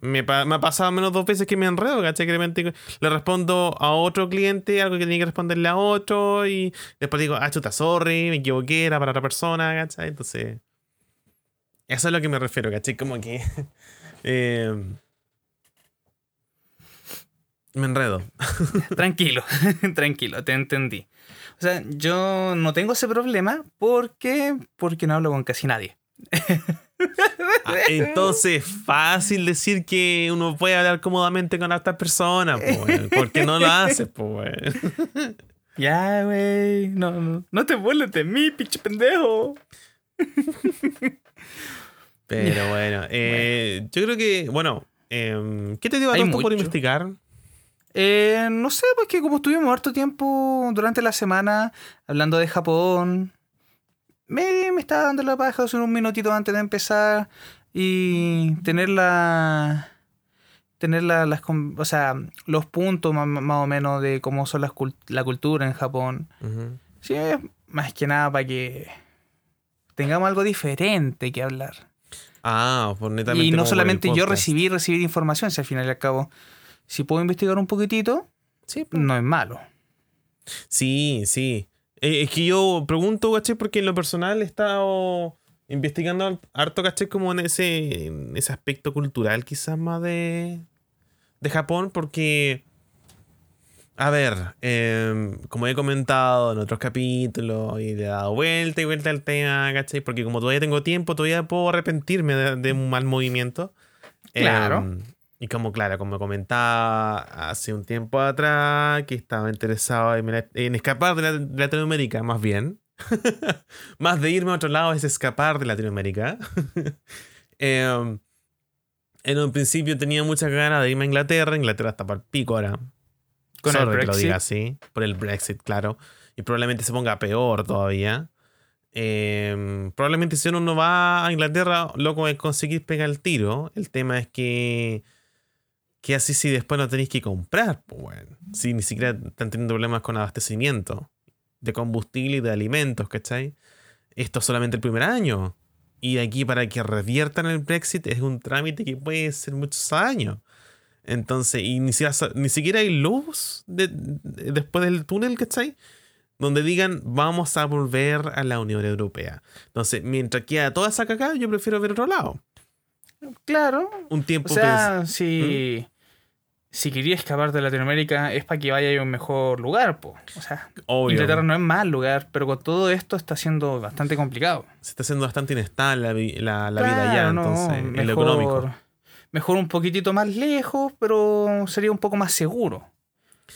me ha pasado menos dos veces que me enredo, ¿cachai? Que de repente le respondo a otro cliente algo que tenía que responderle a otro y después digo, ah, chuta, sorry, me equivoqué, era para otra persona, ¿cachai? Entonces, eso es a lo que me refiero, ¿cachai? Como que... <laughs> eh, me enredo. <laughs> Tranquilo, <laughs> tranquilo, te entendí. O sea, yo no tengo ese problema porque, porque no hablo con casi nadie. Ah, Entonces, fácil decir que uno puede hablar cómodamente con otras personas, pues, weón. ¿por qué no lo haces, <laughs> pues? Ya, güey. No, no, no te burles de mí, pinche pendejo. <laughs> Pero bueno, eh, yo creo que, bueno, em, ¿qué te dio a esto por investigar? Eh, no sé, porque como estuvimos harto tiempo durante la semana hablando de Japón, me, me estaba dando la paja hace un minutito antes de empezar y tener la. Tener la- las, o sea, los puntos más, más o menos de cómo son las cul- la cultura en Japón. Sí, es más que nada para que tengamos algo diferente que hablar. Ah, por netamente. Y no solamente yo recibir, recibir información, si al final y al cabo, si puedo investigar un poquitito, Sí, pues. no es malo. Sí, sí. Eh, es que yo pregunto, ¿cachai? Porque en lo personal he estado investigando harto, ¿cachai? Como en ese, en ese aspecto cultural quizás más de, de Japón, porque, a ver, em, como he comentado en otros capítulos y le he dado vuelta y vuelta al tema, ¿cachai? Porque como todavía tengo tiempo, todavía puedo arrepentirme de, de un mal movimiento. Claro. Em, y como, claro, como comentaba hace un tiempo atrás, que estaba interesado en, en escapar de, la- de Latinoamérica, más bien. <laughs> más de irme a otro lado es escapar de Latinoamérica. <laughs> Em, en un principio tenía muchas ganas de irme a Inglaterra. Inglaterra está para el pico ahora. Con el que lo diga así. Por el Brexit, claro. Y probablemente se ponga peor todavía. Em, probablemente si uno no va a Inglaterra, loco, es conseguir pegar el tiro. El tema es que. ¿Qué así si después no tenéis que comprar? Bueno. Si ni siquiera están teniendo problemas con abastecimiento de combustible y de alimentos, ¿cachai? Esto es solamente el primer año. Y aquí para que reviertan el Brexit es un trámite que puede ser muchos años. Entonces, y ni siquiera, ni siquiera hay luz de- de- después del túnel, ¿cachai? Donde digan, vamos a volver a la Unión Europea. Entonces, mientras queda toda esa cagada, yo prefiero ver otro lado. Claro. Un O tiempo sea, si, si quería escapar de Latinoamérica es para que vaya a un mejor lugar, po. O sea, obvio, Inglaterra no es mal lugar, pero con todo esto está siendo bastante complicado. se está haciendo bastante inestable la, la- la vida allá, no, entonces, en lo mejor- económico. Mejor un poquitito más lejos, pero sería un poco más seguro.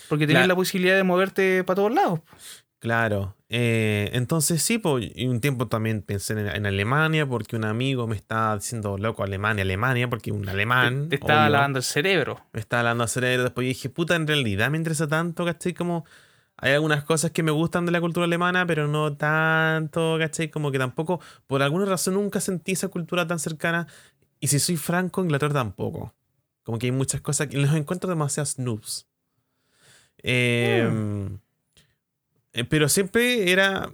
Porque tienes Claro. la posibilidad de moverte para todos lados. Claro. Eh, entonces sí, pues, y un tiempo también pensé en, en Alemania porque un amigo me estaba diciendo, loco, Alemania, Alemania, porque un alemán... Te, te estaba lavando el cerebro. Me estaba hablando a cerebro. Después dije, puta, en realidad me interesa tanto, ¿cachai? Como hay algunas cosas que me gustan de la cultura alemana, pero no tanto, ¿cachai? Como que tampoco, por alguna razón nunca sentí esa cultura tan cercana. Y si soy franco, Inglaterra tampoco. Como que hay muchas cosas que los encuentro demasiado noobs. Eh, eh, pero siempre era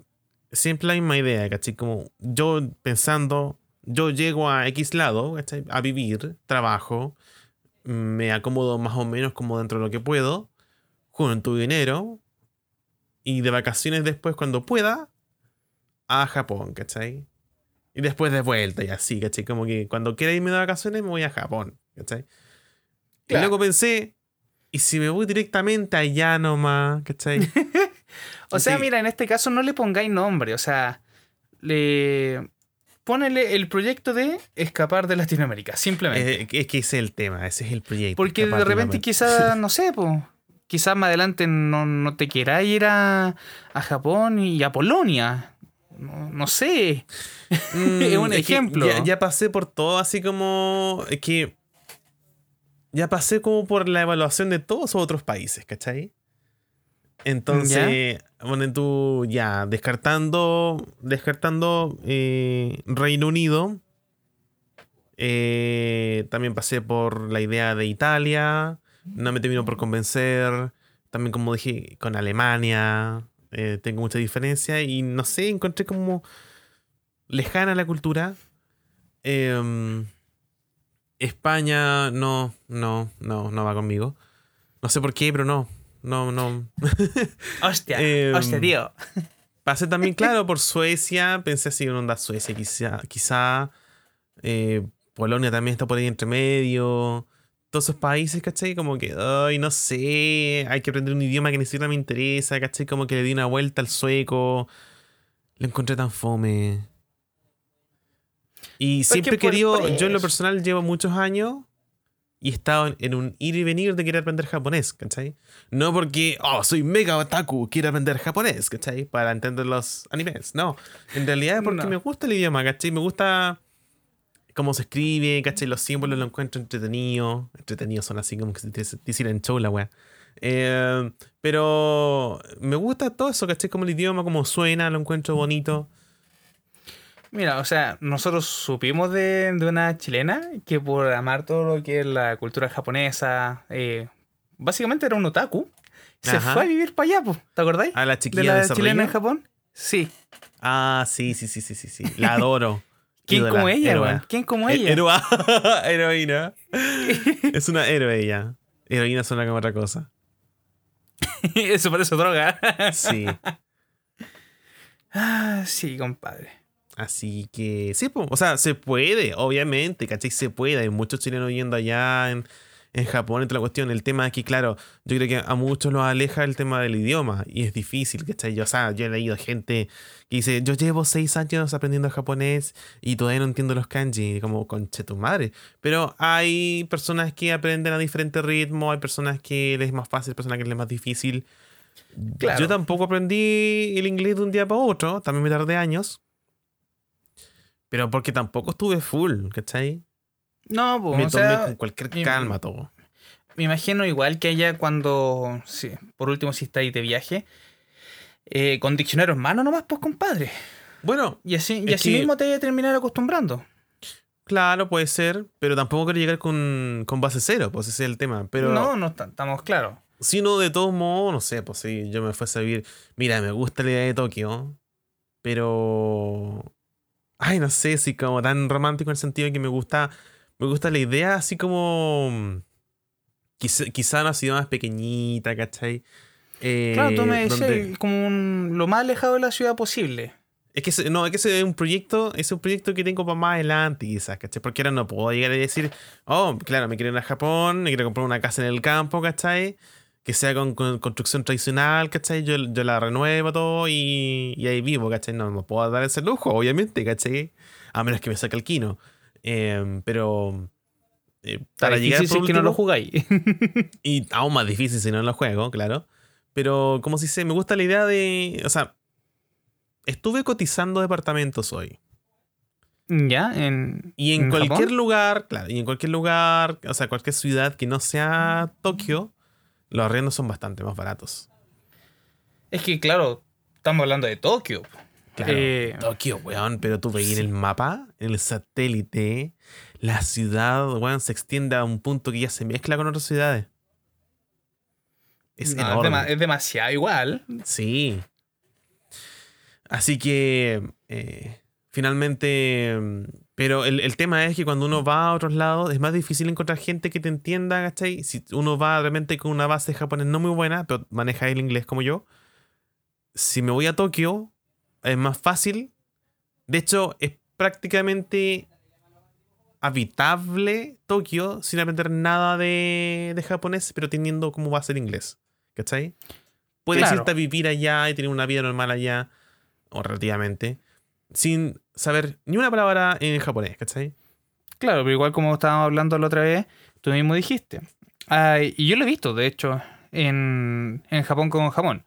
siempre la misma idea, ¿cachai? Como yo pensando, yo llego a X lado, ¿cachai? A vivir, trabajo, me acomodo más o menos como dentro de lo que puedo, junto dinero y de vacaciones después cuando pueda a Japón, ¿cachai? Y después de vuelta y así, ¿cachai? Como que cuando quiera irme de vacaciones me voy a Japón, ¿cachai? Y luego pensé, ¿y si me voy directamente allá nomás, ¿cachai? <laughs> o sea, Sí. mira, en este caso no le pongáis nombre, o sea, le ponele el proyecto de escapar de Latinoamérica, simplemente. Eh, es que ese es el tema, ese es el proyecto. Porque de repente quizás, <laughs> no sé, pues, quizás más adelante no, no te quieras ir a, a Japón y a Polonia. No, no sé. <laughs> Mm, Es un que ejemplo. Ya, ya pasé por todo, así como. Es que. Ya pasé como por la evaluación de todos otros países, ¿cachai? Entonces, bueno, tú ya, descartando. Descartando eh, Reino Unido. eh, también pasé por la idea de Italia. No me terminó por convencer. También, como dije, con Alemania. eh, tengo mucha diferencia. Y no sé, encontré como lejana la cultura. Em, España no, no, no, no va conmigo. No sé por qué, pero no. No, no. <laughs> Hostia, Em, hostia, tío. Pasé también, <laughs> claro, por Suecia. Pensé así en onda Suecia, quizá. quizá eh, Polonia también está por ahí entre medio. Todos esos países, ¿cachai? Como que, ay, no sé. Hay que aprender un idioma que ni siquiera me interesa, ¿cachai? Como que le di una vuelta al sueco. Lo encontré tan fome. Y siempre he querido, yo en lo personal llevo muchos años y he estado en- un ir y venir de querer aprender japonés, ¿cachai? No porque, oh, soy mega otaku, quiero aprender japonés, ¿cachai? Para entender los animes. No, en realidad es porque No. me gusta el idioma, ¿cachai? Me gusta cómo se escribe, ¿cachai? Los símbolos lo encuentro entretenido. Entretenidos son así como que si te, te hicieran show la wea. Eh, pero me gusta todo eso, ¿cachai? Como el idioma, como suena, lo encuentro bonito. Mira, o sea, nosotros supimos de, de una chilena que por amar todo lo que es la cultura japonesa, eh, básicamente era un otaku, se Ajá. fue a vivir para allá, po, ¿te acordáis? A la de chiquilla la de, chilena en. Japón. Sí. Ah, sí, sí, sí, sí, sí, sí. La <laughs> adoro. ¿Quién Ídola, como ella, weón? ¿Quién como Eh, ella? héroa. <laughs> Heroína. <laughs> es una héroe ella. Heroína suena como otra cosa. Eso parece droga. Sí. ah, sí, compadre. Así que, sí, po. o sea, se puede, obviamente, ¿cachai? Se puede. Hay muchos chilenos yendo allá en, en Japón, entre la cuestión. El tema es que, claro, yo creo que a muchos los aleja el tema del idioma y es difícil, ¿cachai? Yo, o sea, yo he leído gente que dice, yo llevo seis años aprendiendo japonés y todavía no entiendo los kanji, como conche tu madre. Pero hay personas que aprenden a diferente ritmo, hay personas que les es más fácil, personas que les es más difícil. Claro. Yo tampoco aprendí el inglés de un día para otro, también me tardé años. Pero porque tampoco estuve full, ¿cachai? No, pues, me o tomé sea, con cualquier calma todo. me imagino igual que allá cuando, sí, por último, si estáis de viaje, eh, con diccionario en mano nomás, pues, compadre. Bueno, Y así, y así que- mismo te voy a terminar acostumbrando. claro, puede ser, pero tampoco quiero llegar con, con base cero, pues ese es el tema. Pero no, no estamos claros. si uno de todos modos, no sé, pues si yo me fuese a vivir, mira, me gusta la idea de Tokio, pero... Ay, no sé, si como tan romántico en el sentido de que me gusta, me gusta la idea así como... Quizá, quizá una ciudad más pequeñita, ¿cachai? Eh, Claro, tú me decías donde- como un- lo más alejado de la ciudad posible. Es que no, es que ese es un proyecto, es un proyecto que tengo para más adelante, quizás, ¿cachai? Porque ahora no puedo llegar a decir, oh, claro, me quiero ir a Japón, me quiero comprar una casa en el campo, ¿cachai? Que sea con, con construcción tradicional, ¿cachai? Yo, yo la renuevo todo y, y ahí vivo, ¿cachai? No me puedo dar ese lujo, obviamente, ¿cachai? A menos que me saque el quino. Eh, pero eh, para llegar difícil por que no lo último- jugáis. <laughs> y aún más difícil si no lo juego, claro. Pero como si se me gusta la idea de. O sea, estuve cotizando departamentos hoy. ya, en. Y en, ¿en cualquier Japón? lugar, claro, y en cualquier lugar, o sea, cualquier ciudad que no sea Tokio, los arriendos son bastante más baratos. Es que, claro, estamos hablando de Tokio. Claro, Eh, Tokio, weón, pero tú veis sí. en el mapa, en el satélite, la ciudad, weón, se extiende a un punto que ya se mezcla con otras ciudades. Es no, es demasiado igual. Sí. Así que eh, finalmente, mm, pero el, el tema es que cuando uno va a otros lados es más difícil encontrar gente que te entienda, ¿cachai? Si uno va realmente con una base japonés no muy buena, pero maneja el inglés como yo, si me voy a Tokio, es más fácil. De hecho, es prácticamente habitable Tokio sin aprender nada de, de japonés, pero teniendo como base el inglés. ¿Cachai? Puedes Claro. irte a vivir allá y tener una vida normal allá, o relativamente, sin saber ni una palabra en japonés, ¿cachai? Claro, pero igual como estábamos hablando la otra vez, tú mismo dijiste. Ay, y yo lo he visto, de hecho, en, en Japón con Japón.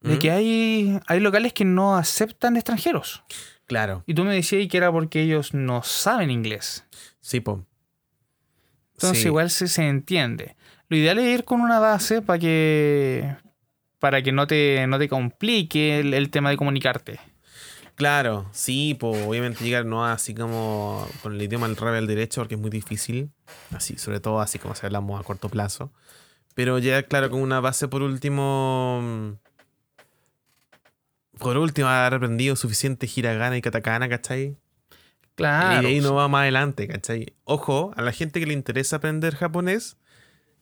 De Ujú. que hay, hay locales que no aceptan extranjeros. Claro, Y tú me decías que era porque ellos no saben inglés. sí, po. Entonces Sí. igual se, se entiende. Lo ideal es ir con una base para que para que no te, no te complique el, el tema de comunicarte. Claro, sí, pues obviamente llegar no así como con el idioma al revés del derecho, porque es muy difícil, así, sobre todo así como si hablamos a corto plazo. Pero ya, claro, con una base por último. mm, Por último, haber aprendido suficiente hiragana y katakana, ¿cachai? Claro. y ahí no va más adelante, ¿cachai? Ojo, a la gente que le interesa aprender japonés,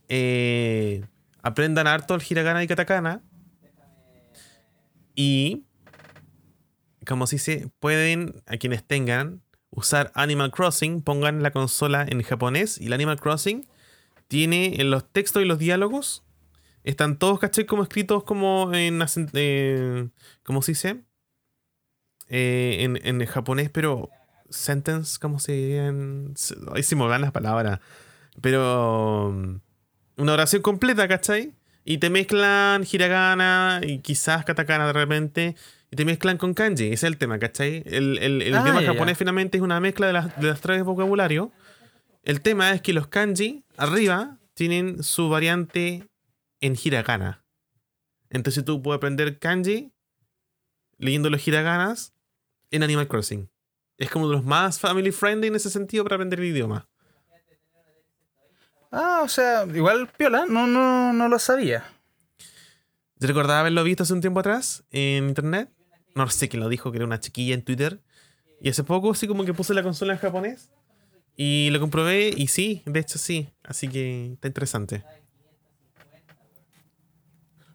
eh, aprendan harto el hiragana y katakana. Y, como se dice, pueden, a quienes tengan, usar Animal Crossing, pongan la consola en japonés y el Animal Crossing tiene en los textos y los diálogos, están todos, ¿cachai? Como escritos como en, eh, ¿cómo se dice? Eh, en, japonés, pero sentence, ¿cómo se diría? en- se- Ahí se me van las palabras. Pero um, una oración completa, ¿cachai? Y te mezclan hiragana y quizás katakana de repente. Y te mezclan con kanji. Ese es el tema, ¿cachai? El, el- el Ah, idioma ya, japonés ya. finalmente es una mezcla de las, de las tres vocabularios. El tema es que los kanji arriba tienen su variante en hiragana. Entonces tú puedes aprender kanji leyendo los hiraganas en Animal Crossing. Es como de los más family friendly en ese sentido para aprender el idioma. Ah, o sea, igual piola, no, no, no lo sabía. Yo recordaba haberlo visto hace un tiempo atrás en internet. No sé quién lo dijo, que era una chiquilla en Twitter. Y hace poco así como que puse la consola en japonés. Y lo comprobé y sí, de hecho sí. Así que está interesante.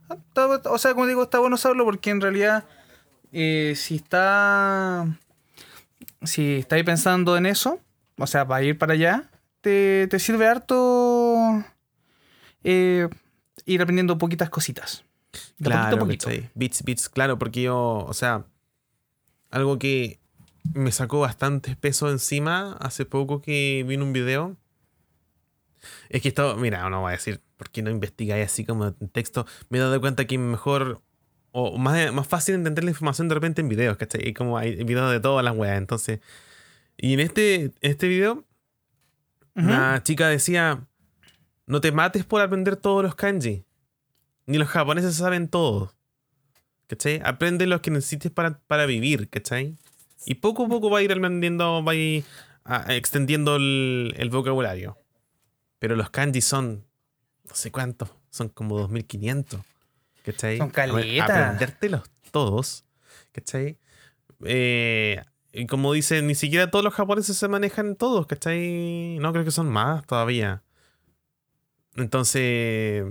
Ah, O sea, como digo, está bueno saberlo porque en realidad, eh, si está. Si estáis pensando en eso, o sea, para ir para allá, te, te sirve harto eh, ir aprendiendo poquitas cositas. De Claro, poquito a poquito. ¿cachai? Bits, bits, claro, porque yo, o sea, algo que me sacó bastante peso encima hace poco que vi en un video. Es que esto, mira, no voy a decir, ¿por qué no investigáis así como en texto? Me he dado cuenta que mejor o más, más fácil entender la información de repente en videos, ¿cachai? Y como hay videos de todas las weas, entonces. Y en este, en este video, Ujú. una chica decía: No te mates por aprender todos los kanji. Ni los japoneses saben todo. ¿Cachai? Aprende los que necesites para, para vivir, ¿cachai? Y poco a poco va a ir aprendiendo, va a ir ah, extendiendo el, el vocabulario. Pero los kanji son, no sé cuántos, son como 2500. ¿Cachai? Son A ver, caleta. Aprendértelos todos. ¿Cachai? Eh, y como dice, ni siquiera todos los japoneses se manejan todos, ¿cachai? No, creo que son más todavía. Entonces,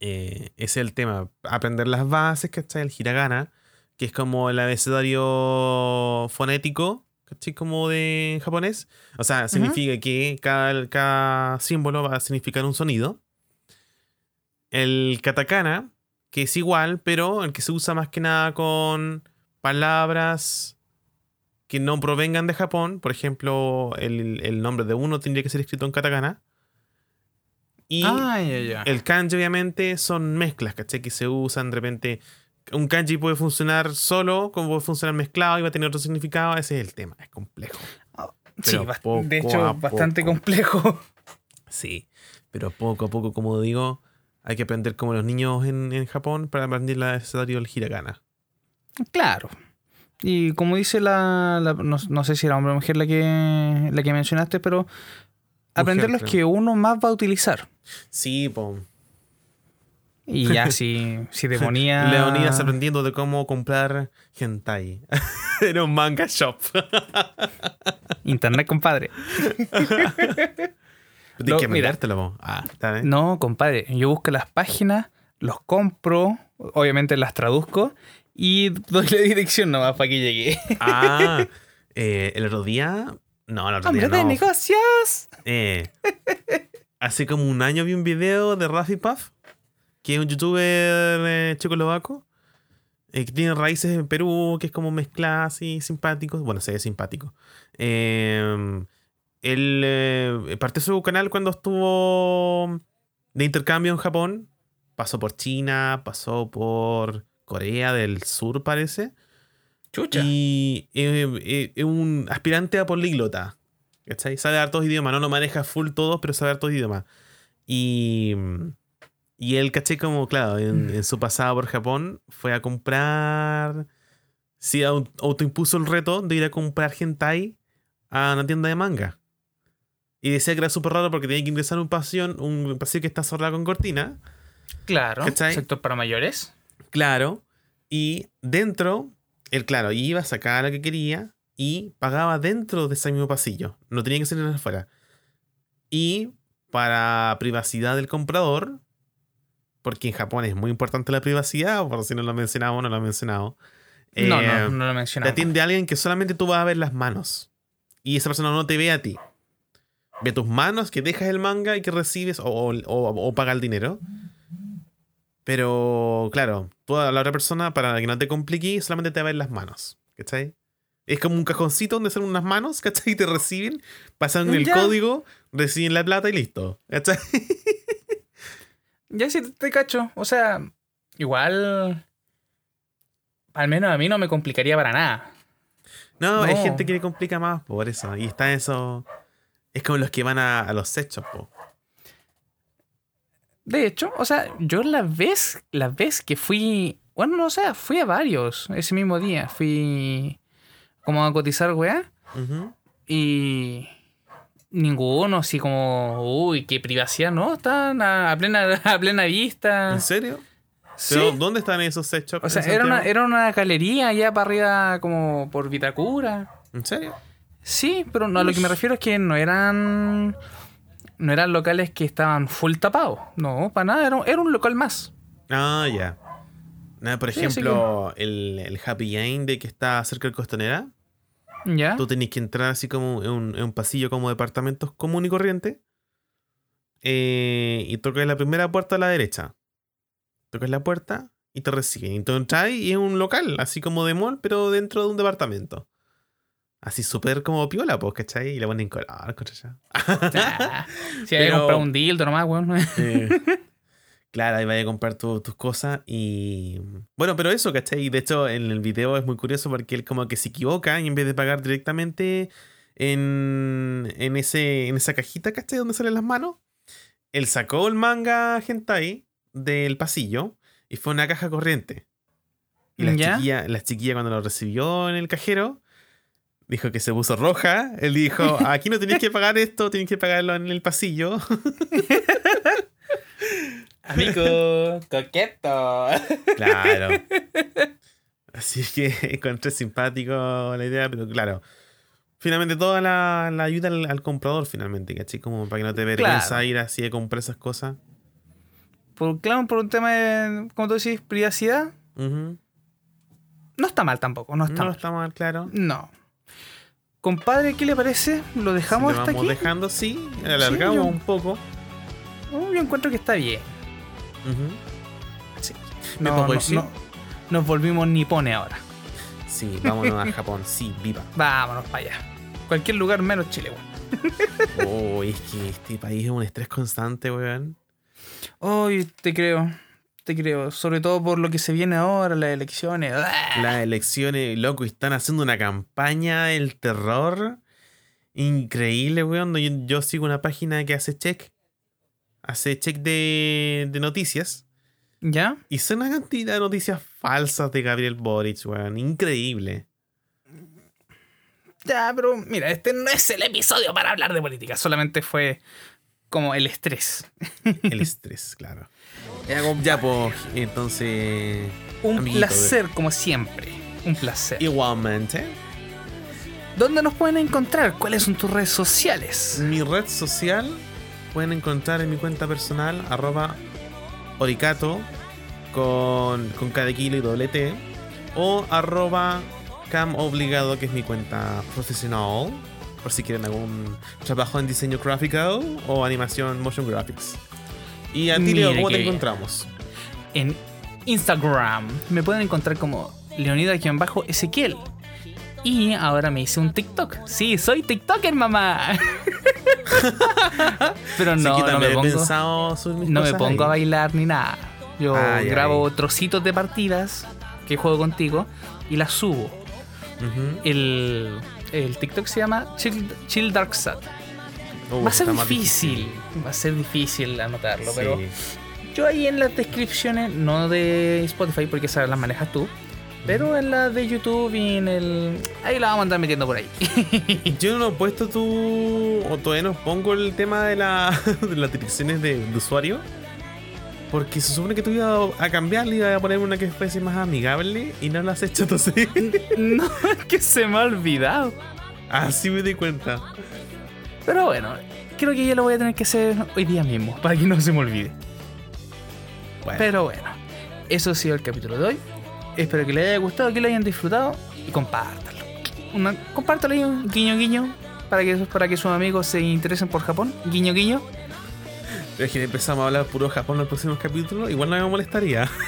eh, es el tema. Aprender las bases, ¿cachai? El hiragana, que es como el abecedario fonético, ¿cachai? Como de japonés. O sea, significa que cada, cada símbolo va a significar un sonido. El katakana, que es igual, pero el que se usa más que nada con palabras que no provengan de Japón. Por ejemplo, el, el nombre de uno tendría que ser escrito en katakana. Y Ah, el kanji, obviamente, son mezclas, ¿cachai? Que se usan de repente. Un kanji puede funcionar solo, como puede funcionar mezclado y va a tener otro significado. Ese es el tema, es complejo. Sí, pero bast- poco de hecho, bastante poco. complejo. Sí, pero poco a poco, como digo, hay que aprender como los niños en, en Japón para aprender el abecedario del hiragana. Claro. Y como dice la, la- no, no sé si era hombre o mujer la que, la que mencionaste, pero aprender los que uno más va a utilizar. Sí, po. Y ya si, si <laughs> te ponía. Leonidas aprendiendo de cómo comprar hentai. <laughs> Era un manga shop. <laughs> Internet, compadre. Tienes No, que mirártelo. Ah, está bien. No, compadre. Yo busco las páginas, los compro, obviamente las traduzco y doy la dirección nomás para que llegue. Ah, eh, el otro día. No, otro ¡Hombre de negocios! Eh, hace como un año vi un video de Rafi Puff, que es un youtuber eh, checoslovaco, eh, que tiene raíces en Perú, que es como mezcla así simpático. Bueno, se ve simpático. Eh, él eh, partió su canal cuando estuvo de intercambio en Japón. Pasó por China, pasó por Corea del Sur, parece. Chucha. Y eh, eh, es un aspirante a políglota. ¿Cachai? Sabe hartos idiomas. No lo maneja full todos, pero sabe hartos idiomas. Y, y él, caché, como, claro, en, en su pasada por Japón, fue a comprar. Sí, au- autoimpuso el reto de ir a comprar hentai a una tienda de manga. Y decía que era súper raro porque tenía que ingresar a un pasillo, un pasillo que está cerrado con cortina. Claro. ¿Cachai? Sector para mayores. Claro. Y dentro, él, claro, iba, sacaba lo que quería y pagaba dentro de ese mismo pasillo. No tenía que salir afuera. Y para privacidad del comprador, porque en Japón es muy importante la privacidad, por si no lo mencionamos, no lo he mencionado. no, eh, no, no lo Te mencionaba. atiende alguien que solamente tú vas a ver las manos. Y esa persona no te ve a ti. Ve tus manos, que dejas el manga y que recibes o, o, o- o paga el dinero. Pero, claro, tú a la otra persona, para que no te complique, solamente te va a ver las manos. ¿Cachai? Es como un cajoncito donde salen unas manos, ¿cachai? Y te reciben, pasan el Ya. código, reciben la plata y listo. ¿Cachai? Ya sí te cacho. O sea, igual. Al menos a mí no me complicaría para nada. No, hay No. gente que le complica más por eso. Y está eso. Es como los que van a, a los sex shops, po. De hecho, o sea, yo la vez, la vez que fui. Bueno, no sé, fui a varios ese mismo día. Fui como a cotizar, weá. Y ninguno, así como, uy, qué privacidad, ¿no? Están a, plena, <laughs> a plena vista. ¿En serio? Sí. ¿Pero dónde están esos sex shops? O sea, era una, era una galería allá para arriba, como por Vitacura. ¿En serio? Sí, pero no, a lo que me refiero es que no eran. No eran locales que estaban full tapados. No, para nada, era, un- era un local más. Ah, ya. Por Sí, ejemplo, el, el Happy End de que está cerca del Costanera, ¿Ya? tú tenés que entrar así como en un, en un pasillo como departamentos común y corriente. eh, y tocas la primera puerta a la derecha. Tocas la puerta y te reciben. Y tú entras y es un local, así como de mall, pero dentro de un departamento. Así súper como piola, pues, ¿cachai? Y le ponen color, ¿cachai? Ah, <laughs> si hay que comprar un dildo nomás, weón. Eh, <laughs> claro, ahí vaya a comprar tu- tus cosas y... Bueno, pero eso, ¿cachai? Y De hecho, en el video es muy curioso porque él como que se equivoca y en vez de pagar directamente en, en, ese, en esa cajita, ¿cachai? Donde salen las manos, él sacó el manga hentai del pasillo y fue una caja corriente. Y la ¿Ya? chiquilla, la chiquilla cuando lo recibió en el cajero, dijo que se puso roja. Él dijo, <laughs> aquí no tenéis que pagar esto, tenéis que pagarlo en el pasillo. <laughs> Amigo, coqueto. Claro. <laughs> Así que encontré simpático la idea, pero claro. Finalmente toda la, la ayuda al, al comprador, finalmente, ¿cachai? Como para que no te vergüenza Claro. ir así a comprar esas cosas. Por, claro, por un tema de, como tú decís, privacidad, no está mal tampoco, no está No mal. está mal, claro. No. Compadre, ¿qué le parece? ¿Lo dejamos hasta vamos aquí? dejando, sí. Alargamos yo- un poco. Oh, yo encuentro que está bien. Sí. ¿Me No, pongo no- sí? no- nos volvimos nipone ahora. Sí, vámonos a Japón. Sí, viva. <laughs> Vámonos para allá. Cualquier lugar menos Chile, weón. Oh, es que este país es un estrés constante, weón. Hoy te creo. Te creo. Sobre todo por lo que se viene ahora, las elecciones. Las elecciones, loco, están haciendo una campaña del terror increíble, weón. Yo, yo sigo una página que hace check. Hace check de, de noticias. ¿Ya? Y son una cantidad de noticias falsas de Gabriel Boric, weón. Increíble. Ya, pero mira, este no es el episodio para hablar de política. Solamente fue como el estrés. <laughs> El estrés, claro. Ya, compa, Ya, pues, entonces. un amiguito, placer, como siempre. Un placer. Igualmente. ¿Dónde nos pueden encontrar? ¿Cuáles son tus redes sociales? Mi red social pueden encontrar en mi cuenta personal, arroba oricato, con, con cada kilo y doble T, o arroba cam obligado, que es mi cuenta profesional, por si quieren algún trabajo en diseño gráfico o animación motion graphics. Y a ti, Leo, ¿cómo te encontramos? En Instagram me pueden encontrar como Leonida-Ezequiel. Y ahora me hice un TikTok. Sí, soy TikToker, mamá. <laughs> Pero no, no me pongo, no me pongo a bailar ni nada. Yo Ay, grabo ay. trocitos de partidas que juego contigo y las subo. El, el TikTok se llama Chill, Chill Dark Sat. Uh, Va a ser difícil, va a ser difícil anotarlo, pero yo ahí en las descripciones, no de Spotify porque esas las manejas tú, pero en las de YouTube y en el... Ahí la vamos a andar metiendo por ahí. <laughs> Yo no he puesto tu. O todavía no pongo el tema de, la, <laughs> de las direcciones de, de usuario. Porque se supone que tú ibas a cambiarle, ibas a poner una que fuese más amigable y no lo has hecho entonces. <laughs> no, es que se me ha olvidado. Así me di cuenta. Pero bueno, creo que ya lo voy a tener que hacer hoy día mismo, para que no se me olvide. Bueno, Pero bueno, eso ha sido el capítulo de hoy. Espero que les haya gustado, que lo hayan disfrutado y compártanlo. Una, compártalo ahí, un guiño guiño, para que, para que sus amigos se interesen por Japón. Guiño guiño. Es que empezamos a hablar puro Japón en los próximos capítulos, igual no me molestaría. <laughs>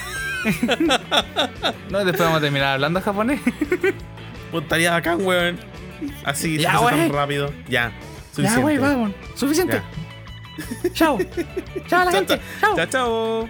No, después vamos a terminar hablando japonés. <laughs> Pues estaría bacán, weón. Así, Ya, se wey. tan rápido. Ya. ya, güey, vamos. Suficiente. Ya. Chao. Chao a la <laughs> Chao, gente. Chao, chao.